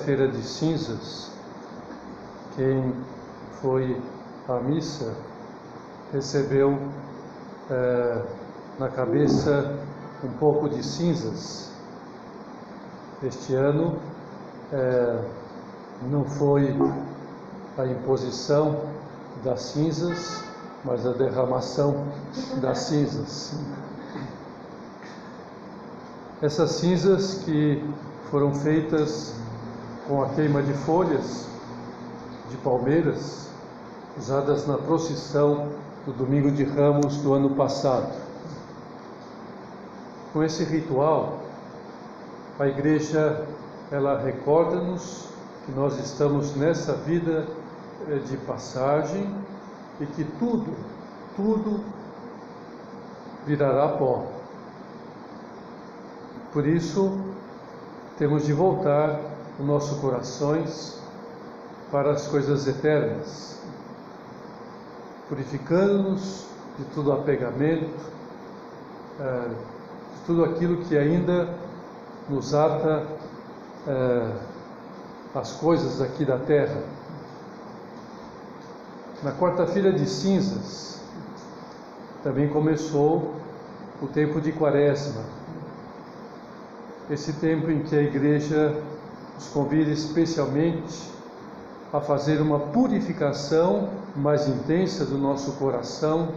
quarta-feira de cinzas, quem foi à missa recebeu é, na cabeça um pouco de cinzas. Este ano é, não foi a imposição das cinzas, mas a derramação das cinzas. Essas cinzas que foram feitas com a queima de folhas de palmeiras usadas na procissão do domingo de Ramos do ano passado. Com esse ritual, a igreja ela recorda-nos que nós estamos nessa vida eh, de passagem e que tudo, tudo virará pó. Por isso, temos de voltar os nossos corações para as coisas eternas, purificando-nos de todo apegamento, eh, de tudo aquilo que ainda nos ata eh, as coisas aqui da terra. Na quarta-feira de cinzas também começou o tempo de quaresma, esse tempo em que a igreja nos convida especialmente a fazer uma purificação mais intensa do nosso coração,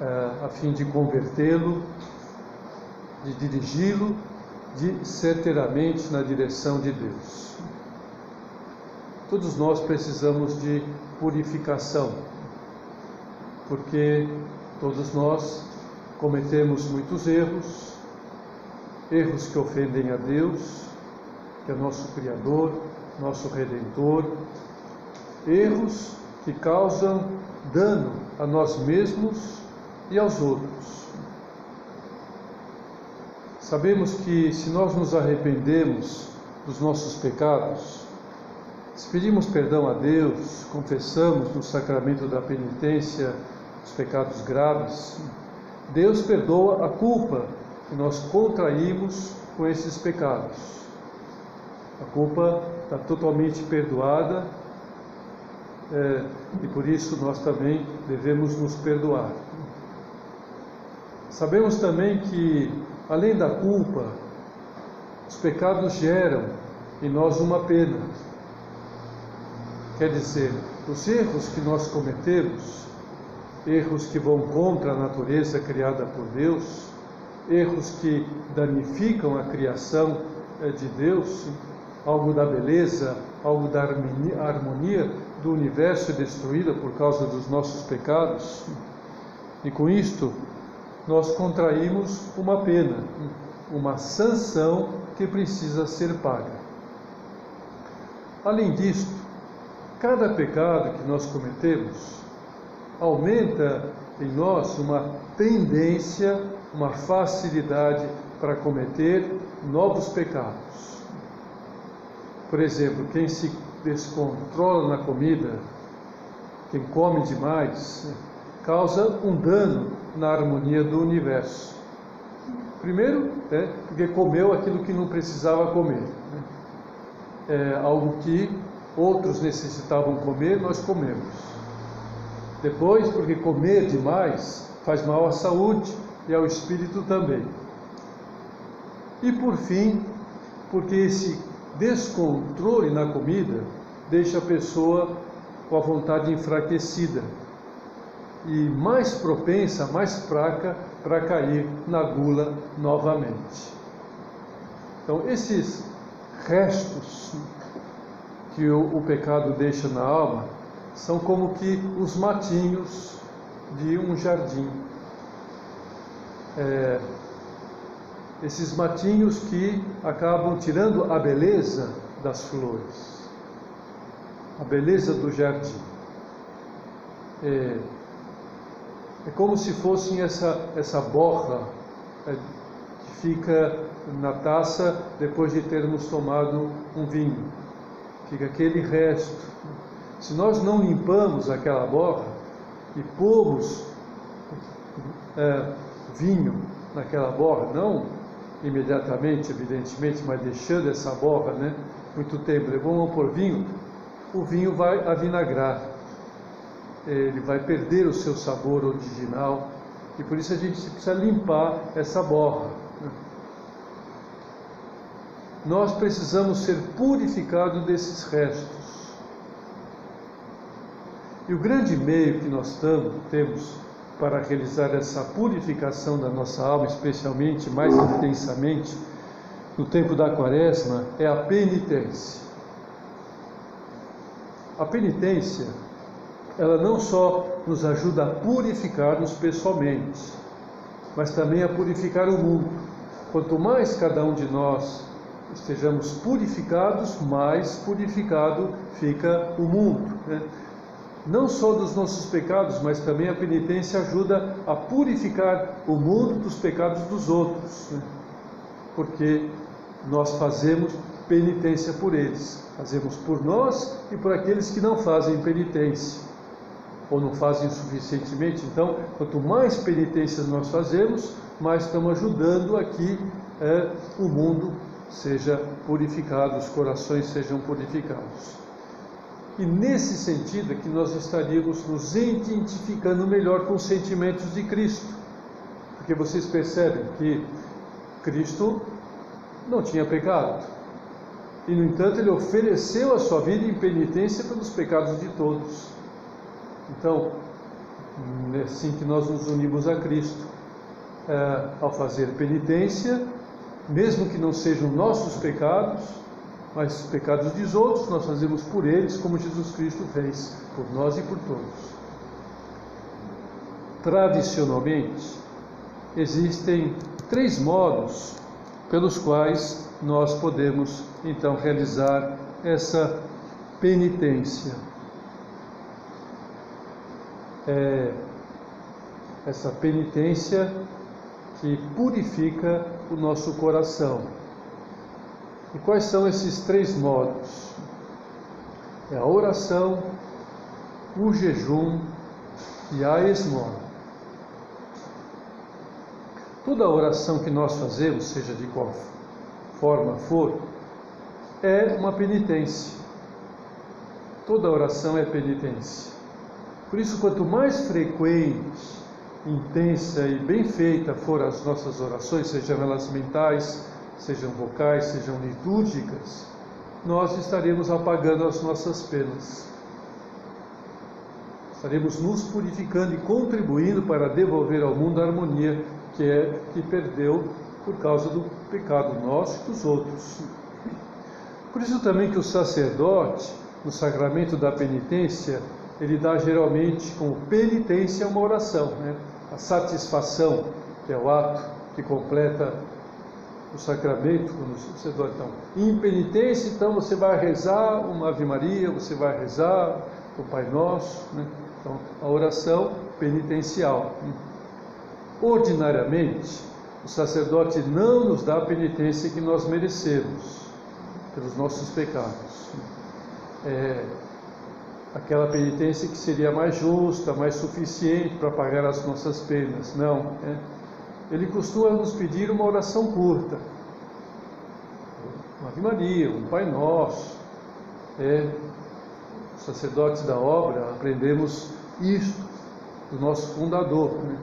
eh, a fim de convertê-lo, de dirigi-lo, de certeiramente na direção de Deus. Todos nós precisamos de purificação, porque todos nós cometemos muitos erros, erros que ofendem a Deus, que é nosso Criador, nosso Redentor, erros que causam dano a nós mesmos e aos outros. Sabemos que se nós nos arrependemos dos nossos pecados, se pedimos perdão a Deus, confessamos no sacramento da penitência os pecados graves, Deus perdoa a culpa que nós contraímos com esses pecados. A culpa está totalmente perdoada é, e por isso nós também devemos nos perdoar. Sabemos também que, além da culpa, os pecados geram em nós uma pena. Quer dizer, os erros que nós cometemos, erros que vão contra a natureza criada por Deus, erros que danificam a criação eh, de Deus, algo da beleza, algo da harmonia do universo destruída por causa dos nossos pecados. E com isto, nós contraímos uma pena, uma sanção que precisa ser paga. Além disto, cada pecado que nós cometemos aumenta em nós uma tendência uma facilidade para cometer novos pecados. Por exemplo, quem se descontrola na comida, quem come demais, causa um dano na harmonia do universo. Primeiro, é porque comeu aquilo que não precisava comer. Né? É algo que outros necessitavam comer, nós comemos. Depois, porque comer demais faz mal à saúde, e ao espírito também. E por fim, porque esse descontrole na comida deixa a pessoa com a vontade enfraquecida e mais propensa, mais fraca para cair na gula novamente. Então, esses restos que o, o, pecado deixa na alma são como que os matinhos de um jardim é, esses matinhos que acabam tirando a beleza das flores, a beleza do jardim. É, é como se fossem essa, essa borra é, que fica na taça depois de termos tomado um vinho. Fica aquele resto. Se nós não limpamos aquela borra e pomos é, vinho naquela borra, não imediatamente, evidentemente, mas deixando essa borra, né? Muito tempo, vamos pôr vinho, o vinho vai avinagrar, ele vai perder o seu sabor original e por isso a gente precisa limpar essa borra. Né? Nós precisamos ser purificados desses restos. E o grande meio que nós temos para realizar essa purificação da nossa alma, especialmente mais intensamente no tempo da quaresma, é a penitência. A penitência, ela não só nos ajuda a purificar-nos pessoalmente, mas também a purificar o mundo. Quanto mais cada um de nós estejamos purificados, mais purificado fica o mundo. Né? Não só dos nossos pecados, mas também a penitência ajuda a purificar o mundo dos pecados dos outros, né? porque nós fazemos penitência por eles, fazemos por nós e por aqueles que não fazem penitência ou não fazem suficientemente. Então, quanto mais penitências nós fazemos, mais estamos ajudando a que é, o mundo seja purificado, os corações sejam purificados. E nesse sentido é que nós estaríamos nos identificando melhor com os sentimentos de Cristo. Porque vocês percebem que Cristo não tinha pecado. E, no entanto, ele ofereceu a sua vida em penitência pelos pecados de todos. Então, é assim que nós nos unimos a Cristo. É, ao fazer penitência, mesmo que não sejam nossos pecados, mas os pecados dos outros nós fazemos por eles, como Jesus Cristo fez por nós e por todos. Tradicionalmente, existem três modos pelos quais nós podemos então realizar essa penitência. É essa penitência que purifica o nosso coração e quais são esses três modos? É a oração, o jejum e a esmola. Toda oração que nós fazemos, seja de qual forma for, é uma penitência. Toda oração é penitência. Por isso, quanto mais frequente, intensa e bem feita for as nossas orações, sejam elas mentais, sejam vocais, sejam litúrgicas, nós estaremos apagando as nossas penas. Estaremos nos purificando e contribuindo para devolver ao mundo a harmonia que é que perdeu por causa do pecado nosso e dos outros. Por isso também que o sacerdote, no sacramento da penitência, ele dá geralmente como penitência uma oração, né? a satisfação, que é o ato que completa o sacramento, quando você dá então, em penitência, então você vai rezar uma Ave Maria, você vai rezar o Pai Nosso, né? então a oração penitencial. Ordinariamente, o sacerdote não nos dá a penitência que nós merecemos pelos nossos pecados. É aquela penitência que seria mais justa, mais suficiente para pagar as nossas penas. Não, é ele costuma nos pedir uma oração curta. Uma Ave Maria, um Pai Nosso. É, sacerdotes da obra, aprendemos isto do nosso fundador, né?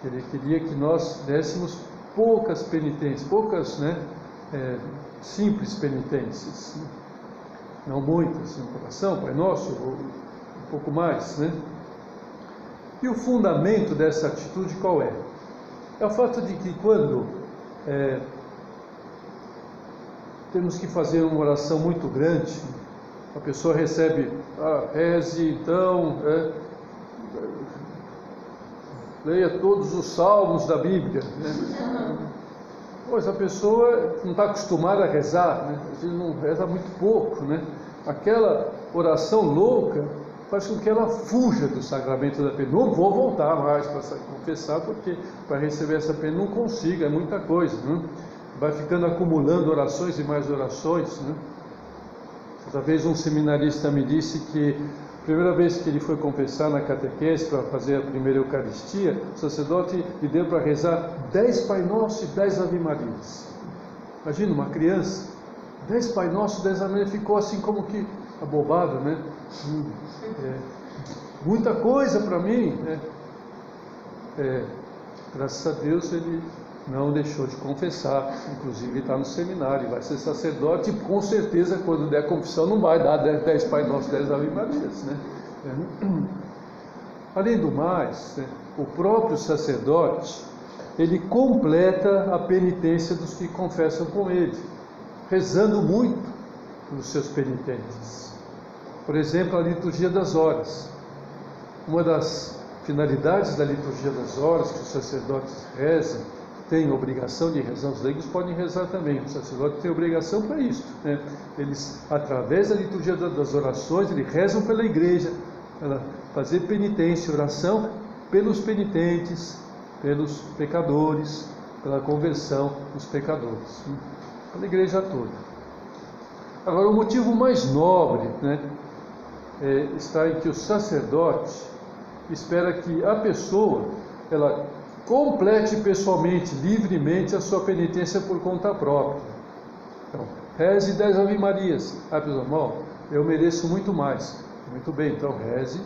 que ele queria que nós dessemos poucas penitências, poucas né, é, simples penitências, né? não muitas, no coração, Pai Nosso, um pouco mais. Né? E o fundamento dessa atitude qual é? É o fato de que quando é, temos que fazer uma oração muito grande, a pessoa recebe, ah, reze então, é, leia todos os salmos da Bíblia. Né? Pois a pessoa não está acostumada a rezar, né? às vezes não reza muito pouco. Né? Aquela oração louca faz com que ela fuja do sacramento da pena. Não vou voltar mais para confessar, porque para receber essa pena não consigo, é muita coisa. Né? Vai ficando acumulando orações e mais orações. Né? Outra vez um seminarista me disse que Primeira vez que ele foi confessar na catequese para fazer a primeira Eucaristia, o sacerdote lhe deu para rezar dez Pai Nosso e dez Ave Marias. Imagina uma criança, dez Pai Nosso, dez Ave Marias, ficou assim como que abobado, né? É, muita coisa para mim. Né? É, graças a Deus ele não deixou de confessar, inclusive está no seminário, vai ser sacerdote, e com certeza quando der confissão não vai dar 10 Pai Nosso, 10 Ave Marias. Né? É. Além do mais, né, o próprio sacerdote, ele completa a penitência dos que confessam com ele, rezando muito pelos seus penitentes. Por exemplo, a liturgia das horas. Uma das finalidades da liturgia das horas que os sacerdotes rezam têm obrigação de rezar, os leigos podem rezar também, o sacerdote tem obrigação para isso. Né? Eles, através da liturgia das orações, eles rezam pela igreja, para fazer penitência, oração pelos penitentes, pelos pecadores, pela conversão dos pecadores, né? pela igreja toda. Agora, o motivo mais nobre né, é, está em que o sacerdote espera que a pessoa ela complete pessoalmente, livremente a sua penitência por conta própria. Então, reze dez Ave Marias. Ah, pessoal, irmão, eu mereço muito mais. Muito bem, então reze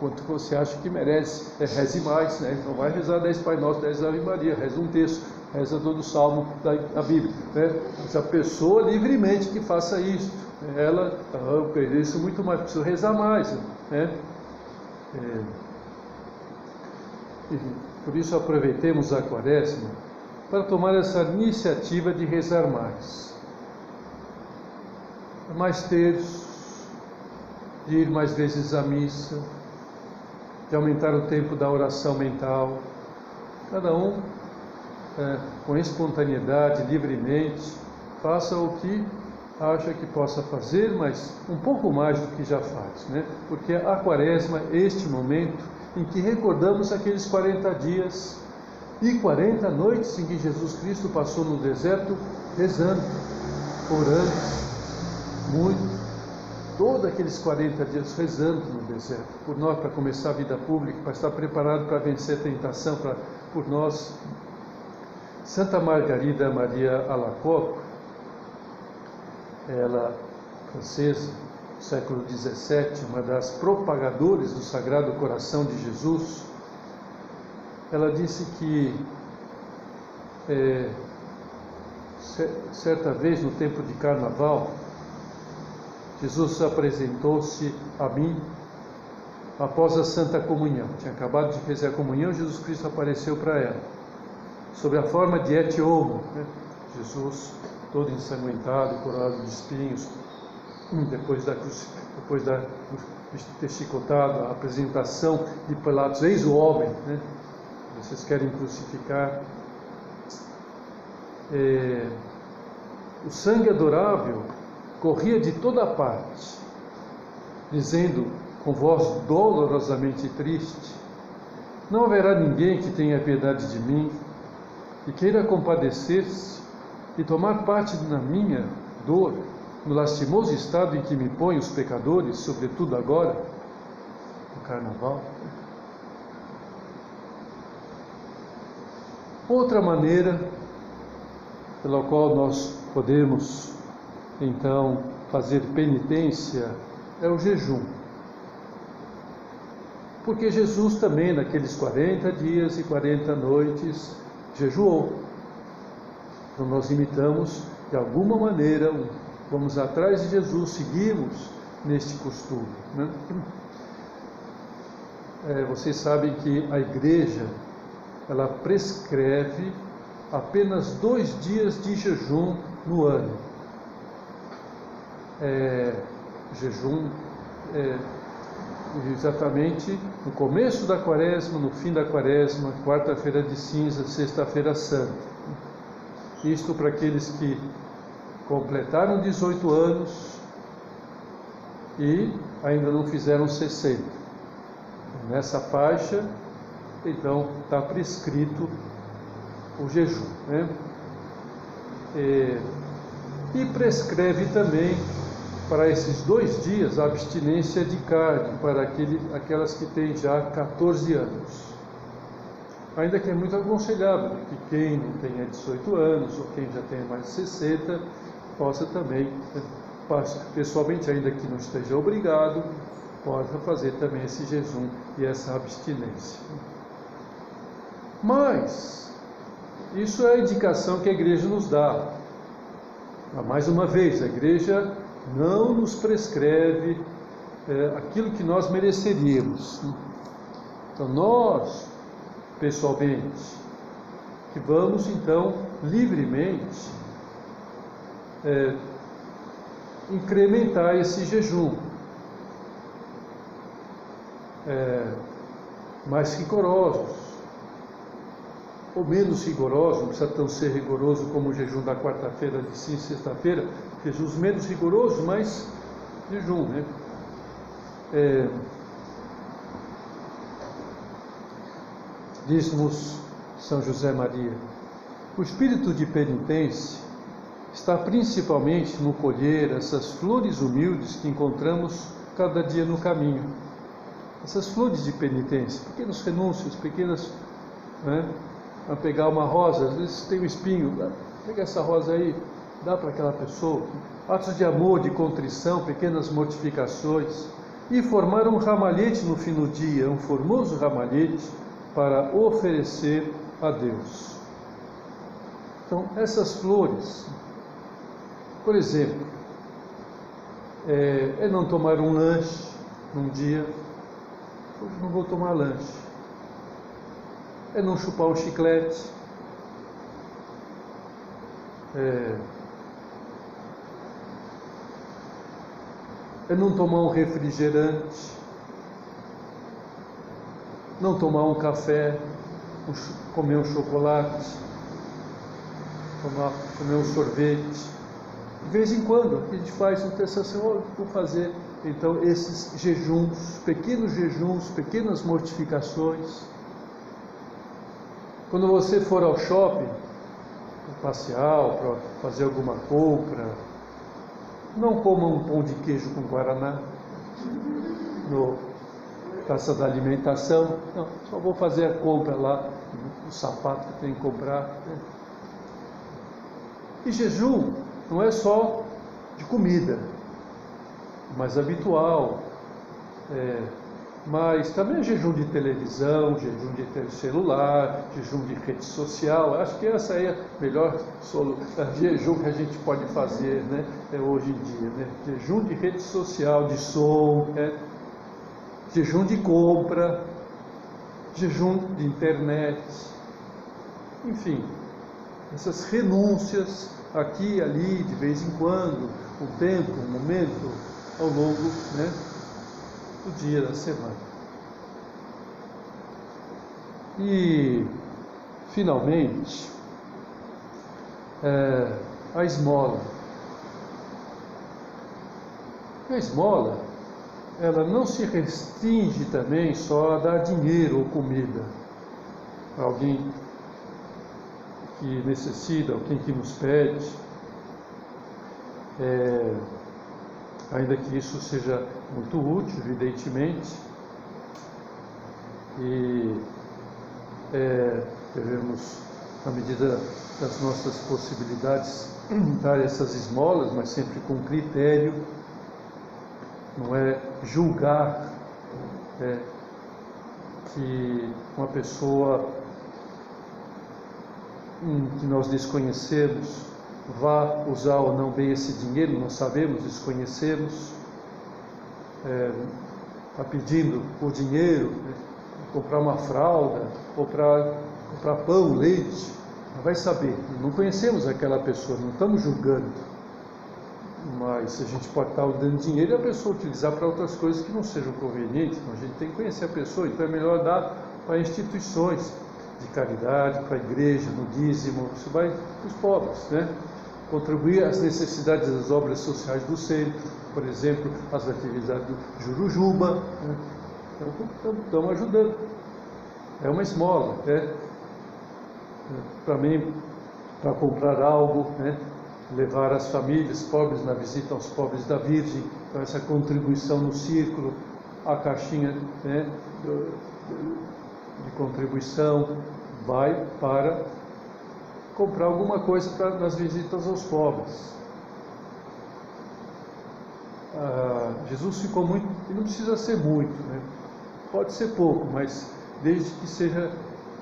quanto você acha que merece. É, reze mais, né? Então vai rezar dez Pai Nosso, dez Ave Maria, reza um texto, reza todo o salmo da, da Bíblia. Né? A pessoa livremente que faça isso. Ela, eu mereço muito mais, preciso rezar mais. Né? É, por isso aproveitemos a quaresma para tomar essa iniciativa de rezar mais. Mais terços, de ir mais vezes à missa, de aumentar o tempo da oração mental. Cada um, é, com espontaneidade, livremente, faça o que acha que possa fazer, mas um pouco mais do que já faz, né? Porque a quaresma este momento em que recordamos aqueles 40 dias e 40 noites em que Jesus Cristo passou no deserto rezando, orando, muito, todos aqueles 40 dias rezando no deserto, por nós, para começar a vida pública, para estar preparado para vencer a tentação, para, por nós. Santa Margarida Maria Alacoque, ela francesa, século XVII, uma das propagadoras do Sagrado Coração de Jesus, ela disse que é, certa vez no tempo de carnaval, Jesus apresentou-se a mim após a Santa Comunhão. Tinha acabado de fazer a comunhão, Jesus Cristo apareceu para ela, sob a forma de et né? Jesus todo ensanguentado, coroado de espinhos, depois da, depois da ter chicotado, a apresentação de Pilatos, eis o homem, né? vocês querem crucificar. É, o sangue adorável corria de toda parte, dizendo com voz dolorosamente triste: Não haverá ninguém que tenha piedade de mim e queira compadecer-se e tomar parte na minha dor no lastimoso estado em que me põem os pecadores, sobretudo agora, no carnaval. Outra maneira pela qual nós podemos então fazer penitência é o jejum. Porque Jesus também, naqueles 40 dias e 40 noites, jejuou. Então nós imitamos de alguma maneira vamos atrás de Jesus, seguimos neste costume. Né? É, vocês sabem que a igreja ela prescreve apenas dois dias de jejum no ano. É, jejum é, exatamente no começo da quaresma, no fim da quaresma, quarta-feira de cinza, sexta-feira santa. Isto para aqueles que completaram 18 anos e ainda não fizeram 60. Nessa faixa, então, está prescrito o jejum. Né? E, e prescreve também para esses dois dias a abstinência de carne para aquele, aquelas que têm já 14 anos. Ainda que é muito aconselhável que quem não tenha 18 anos ou quem já tenha mais de 60 possa também, pessoalmente, ainda que não esteja obrigado, possa fazer também esse jejum e essa abstinência. Mas, isso é a indicação que a igreja nos dá. Mais uma vez, a igreja não nos prescreve é, aquilo que nós mereceríamos. Então, nós, pessoalmente, que vamos então livremente é, incrementar esse jejum. É, mais rigorosos, ou menos rigorosos, não precisa tão ser rigoroso como o jejum da quarta-feira de sim, sexta-feira, Jesus menos rigoroso, mas jejum, né? É, Diz-nos São José Maria, o espírito de penitência está principalmente no colher essas flores humildes que encontramos cada dia no caminho. Essas flores de penitência, pequenos renúncios, pequenas. Né? A pegar uma rosa, às vezes tem um espinho, pega essa rosa aí, dá para aquela pessoa. Atos de amor, de contrição, pequenas mortificações. E formar um ramalhete no fim do dia, um formoso ramalhete para oferecer a Deus. Então, essas flores, por exemplo, é, é não tomar um lanche num dia, hoje não vou tomar lanche. É não chupar um chiclete. É, é não tomar um refrigerante, não tomar um café, comer um chocolate, tomar, comer um sorvete. De vez em quando, a gente faz um oh, vou fazer então esses jejuns, pequenos jejuns, pequenas mortificações. Quando você for ao shopping, para passear, para fazer alguma compra, não coma um pão de queijo com guaraná no taça da alimentação. Não, só vou fazer a compra lá, o sapato que tem que comprar. Né? E jejum não é só de comida, mais habitual. É, mas também é jejum de televisão, jejum de celular, jejum de rede social. Acho que essa é a melhor jejum que a gente pode fazer né, é hoje em dia. Né? Jejum de rede social, de som, né? Jejum de compra, jejum de internet. Enfim, essas renúncias aqui e ali, de vez em quando, um tempo, um momento, ao longo né, do dia da semana. E, finalmente, é, a esmola. A esmola, ela não se restringe também só a dar dinheiro ou comida para alguém que necessita, alguém que nos pede. É, ainda que isso seja muito útil, evidentemente, e é, devemos, na medida das nossas possibilidades, dar essas esmolas, mas sempre com critério, não é julgar é, que uma pessoa que nós desconhecemos vá usar ou não bem esse dinheiro, não sabemos, desconhecemos, é, está pedindo o dinheiro, né, comprar uma fralda, para comprar pão, leite, não vai saber, não conhecemos aquela pessoa, não estamos julgando. Mas a gente pode estar dando dinheiro e a pessoa utilizar para outras coisas que não sejam convenientes, então a gente tem que conhecer a pessoa, então é melhor dar para instituições de caridade, para a igreja, no dízimo, isso vai para os pobres, né? contribuir às necessidades das obras sociais do centro, por exemplo, as atividades do Jurujuba. Né? Então, estamos ajudando. É uma esmola, né? para mim, para comprar algo, né? Levar as famílias pobres na visita aos pobres da Virgem, então essa contribuição no círculo, a caixinha né, de contribuição vai para comprar alguma coisa pra, nas visitas aos pobres. Ah, Jesus ficou muito, e não precisa ser muito, né? pode ser pouco, mas desde que seja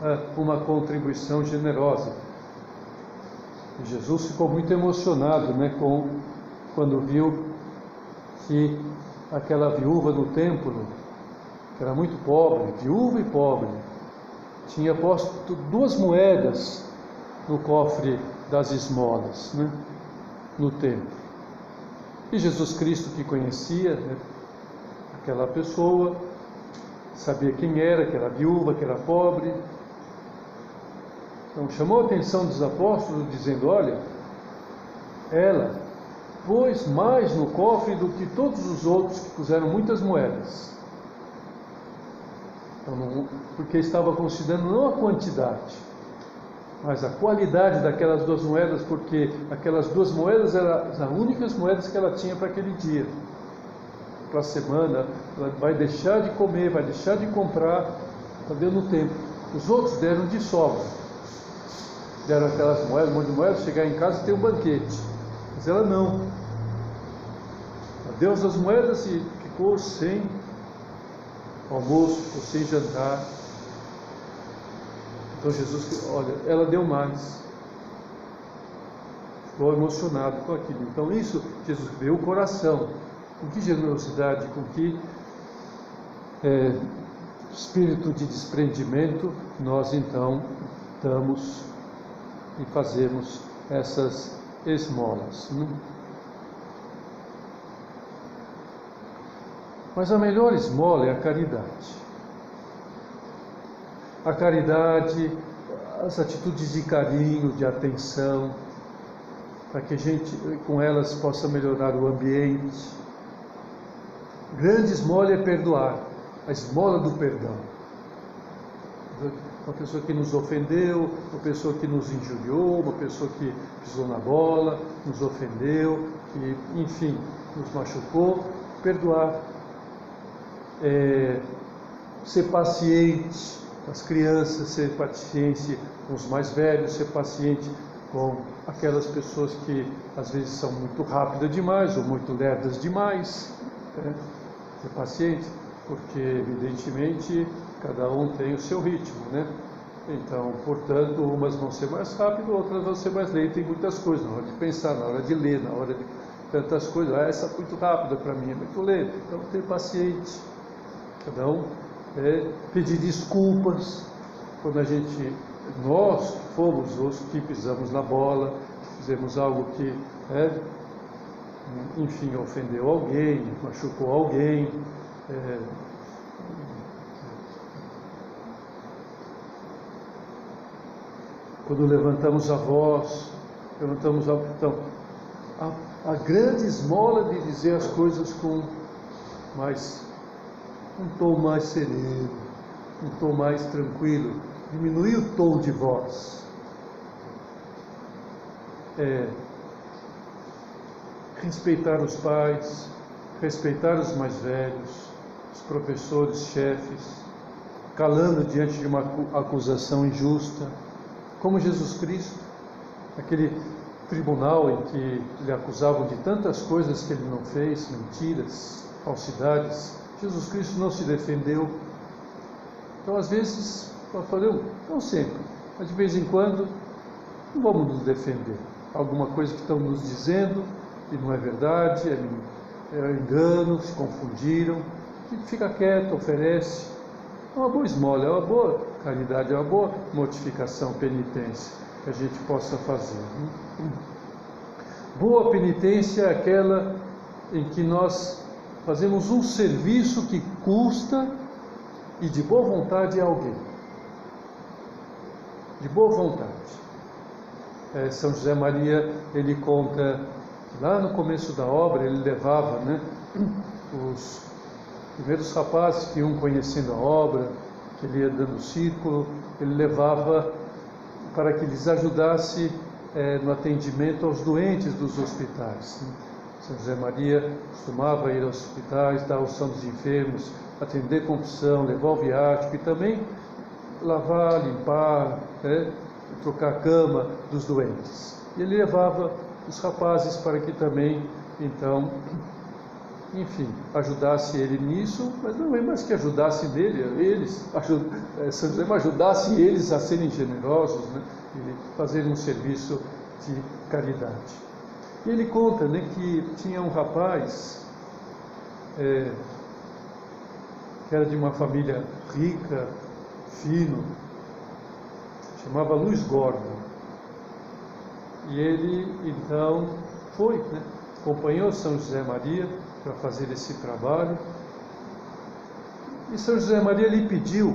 ah, uma contribuição generosa. Jesus ficou muito emocionado né, com, quando viu que aquela viúva do templo, que era muito pobre, viúva e pobre, tinha posto duas moedas no cofre das esmolas, né, no templo. E Jesus Cristo, que conhecia né, aquela pessoa, sabia quem era, que era viúva, que era pobre. Então chamou a atenção dos apóstolos, dizendo: Olha, ela pôs mais no cofre do que todos os outros que puseram muitas moedas. Então, porque estava considerando não a quantidade, mas a qualidade daquelas duas moedas, porque aquelas duas moedas eram as únicas moedas que ela tinha para aquele dia. Para a semana, ela vai deixar de comer, vai deixar de comprar, está dando tempo. Os outros deram de sobra. Deram aquelas moedas, um monte de moedas, chegar em casa e ter um banquete. Mas ela não. Deus das moedas e ficou sem almoço, ficou sem jantar. Então Jesus, olha, ela deu mais. Ficou emocionado com aquilo. Então isso, Jesus vê o coração. Com que generosidade, com que é, espírito de desprendimento nós então damos e fazemos essas esmolas. Né? Mas a melhor esmola é a caridade a caridade, as atitudes de carinho, de atenção, para que a gente com elas possa melhorar o ambiente. Grande esmola é perdoar, a esmola do perdão. Uma pessoa que nos ofendeu, uma pessoa que nos injuriou, uma pessoa que pisou na bola, nos ofendeu, que, enfim, nos machucou, perdoar. É, ser paciente, as crianças, ser paciente com os mais velhos, ser paciente com aquelas pessoas que às vezes são muito rápidas demais ou muito lerdas demais. Né? Ser paciente, porque evidentemente cada um tem o seu ritmo, né? Então, portanto, umas vão ser mais rápidas, outras vão ser mais lentas em muitas coisas, na hora de pensar, na hora de ler, na hora de tantas coisas. Ah, essa é muito rápida para mim, é muito lenta. Então, ter paciente. Cada um é, pedir desculpas quando a gente, nós fomos os que pisamos na bola, fizemos algo que, é, enfim, ofendeu alguém, machucou alguém. É, quando levantamos a voz, levantamos a. Então, a, a grande esmola de dizer as coisas com mais um tom mais sereno, um tom mais tranquilo, diminuir o tom de voz. É, respeitar os pais, respeitar os mais velhos, os professores, chefes, calando diante de uma acusação injusta, como Jesus Cristo, aquele tribunal em que lhe acusavam de tantas coisas que ele não fez, mentiras, falsidades, Jesus Cristo não se defendeu. Então, às vezes, nós falamos, não sempre, mas de vez em quando, não vamos nos defender. Alguma coisa que estão nos dizendo e não é verdade, é, é engano, se confundiram. A gente fica quieto, oferece. É uma boa esmola, é uma boa caridade, é uma boa mortificação, penitência que a gente possa fazer. Boa penitência é aquela em que nós fazemos um serviço que custa e de boa vontade a alguém. De boa vontade. É, São José Maria, ele conta, lá no começo da obra, ele levava né, os primeiros rapazes que iam conhecendo a obra, que ele ia dando círculo, ele levava para que lhes ajudasse é, no atendimento aos doentes dos hospitais. Né? São José Maria costumava ir aos hospitais, dar unção dos enfermos, atender confissão, levar o viático e também lavar, limpar, né? trocar a cama dos doentes. E ele levava os rapazes para que também, então, enfim, ajudasse ele nisso, mas não é mais que ajudasse nele, eles, ajud, é, São José, ajudasse eles a serem generosos né, e fazerem um serviço de caridade. E ele conta né, que tinha um rapaz é, que era de uma família rica, fino, chamava Luiz Gordon. E ele então foi, né, acompanhou São José Maria para fazer esse trabalho. E São José Maria lhe pediu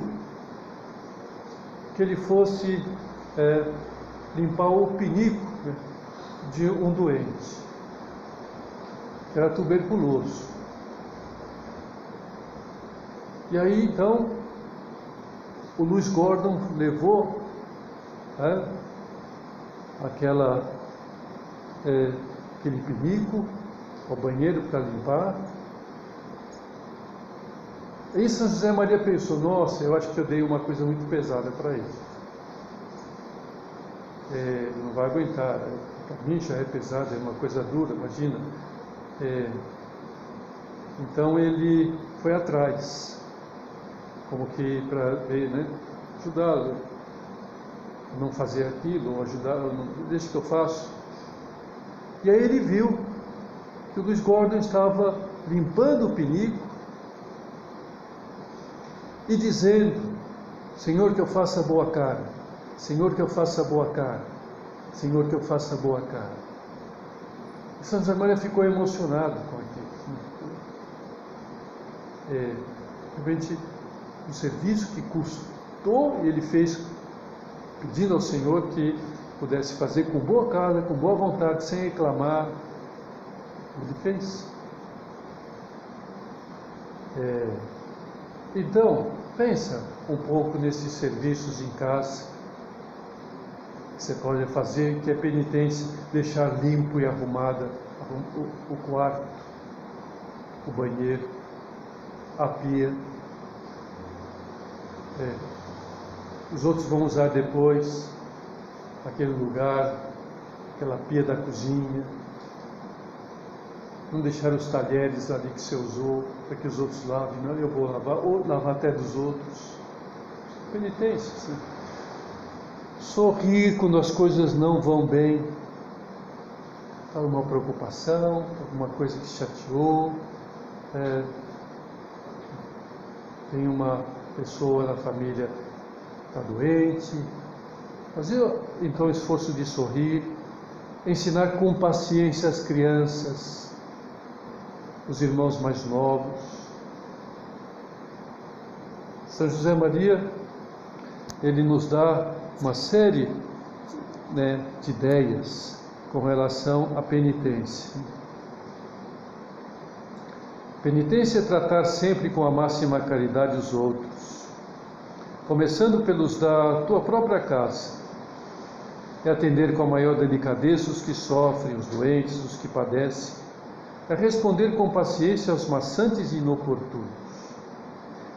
que ele fosse é, limpar o pinico né, de um doente, que era tuberculoso. E aí então o Luiz Gordon levou é, aquela, é, aquele pinico ao banheiro para limpar. E São José Maria pensou: nossa, eu acho que eu dei uma coisa muito pesada para ele. É, não vai aguentar. Para mim já é pesado, é uma coisa dura, imagina. É, então ele foi atrás, como que para ver, né? Ajudá-lo, não fazer aquilo, ou ajudar, deixa que eu faço. E aí ele viu que o Luiz Gordon estava limpando o pinico e dizendo: Senhor, que eu faça boa cara, Senhor, que eu faça boa cara, Senhor, que eu faça boa cara. E São José Maria ficou emocionado com aquilo. É, realmente, o serviço que custou, ele fez pedindo ao Senhor que pudesse fazer com boa cara, com boa vontade, sem reclamar, ele fez. É, então, pensa um pouco nesses serviços em casa que você pode fazer, que é penitência, deixar limpo e arrumada o, o quarto, o banheiro, a pia. É, os outros vão usar depois aquele lugar, aquela pia da cozinha não deixar os talheres ali que você usou para que os outros lavem, não, eu vou lavar, ou lavar até dos outros. Penitência. Né? Sorrir quando as coisas não vão bem. Alguma preocupação, alguma coisa que chateou. É, tem uma pessoa na família está doente. Fazer então o esforço de sorrir, ensinar com paciência as crianças, os irmãos mais novos. São José Maria, ele nos dá uma série né, de ideias com relação à penitência. Penitência é tratar sempre com a máxima caridade os outros, começando pelos da tua própria casa, é atender com a maior delicadeza os que sofrem, os doentes, os que padecem, é responder com paciência aos maçantes e inoportunos,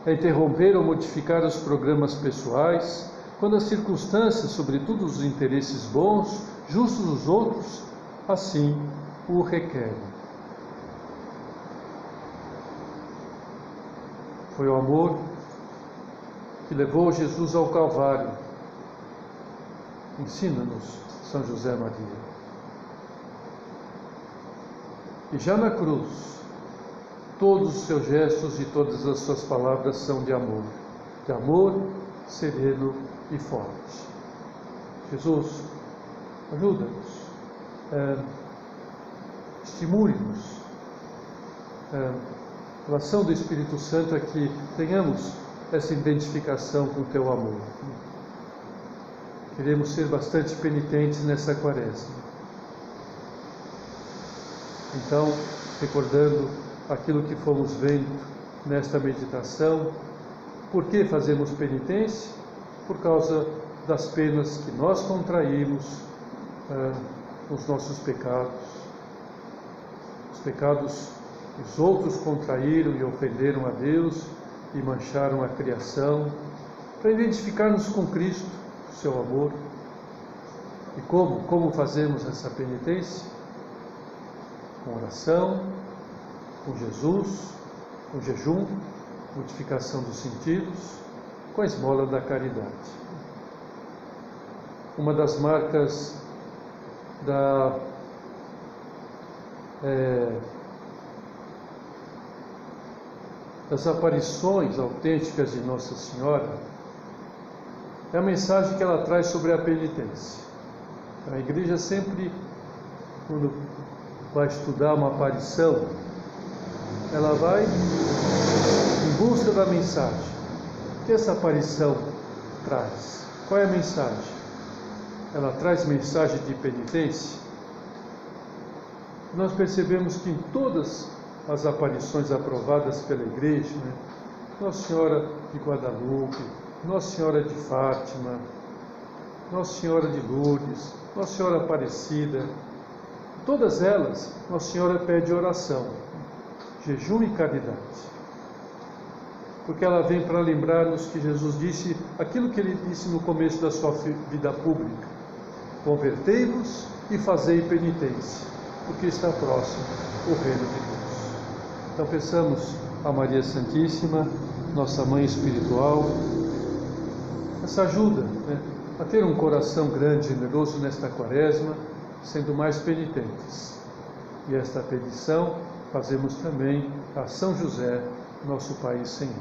é interromper ou modificar os programas pessoais quando as circunstâncias, sobretudo os interesses bons, justos dos outros, assim o requerem. Foi o amor que levou Jesus ao Calvário. Ensina-nos, São José Maria. E já na cruz, todos os seus gestos e todas as suas palavras são de amor, de amor sereno e forte. Jesus, ajuda-nos, é, estimule-nos, é, a ação do Espírito Santo é que tenhamos essa identificação com o teu amor. Queremos ser bastante penitentes nessa quaresma. Então, recordando aquilo que fomos vendo nesta meditação, por que fazemos penitência? Por causa das penas que nós contraímos ah, os nossos pecados, os pecados que os outros contraíram e ofenderam a Deus e mancharam a criação, para identificar-nos com Cristo, seu amor. E como? Como fazemos essa penitência? Com oração, com Jesus, com jejum, modificação dos sentidos, com a esmola da caridade. Uma das marcas da é, das aparições autênticas de Nossa Senhora é a mensagem que ela traz sobre a penitência. A igreja sempre, quando vai estudar uma aparição, ela vai em busca da mensagem. O que essa aparição traz? Qual é a mensagem? Ela traz mensagem de penitência? Nós percebemos que em todas as aparições aprovadas pela igreja, né? Nossa Senhora de Guadalupe, Nossa Senhora de Fátima, Nossa Senhora de Lourdes, Nossa Senhora Aparecida, todas elas, Nossa Senhora pede oração, jejum e caridade. Porque ela vem para lembrar-nos que Jesus disse aquilo que ele disse no começo da sua vida pública: Convertei-vos e fazei penitência, porque está próximo o reino de Deus. Então peçamos a Maria Santíssima, nossa mãe espiritual, essa ajuda né, a ter um coração grande, generoso nesta quaresma, sendo mais penitentes. E esta petição fazemos também a São José, nosso Pai e Senhor.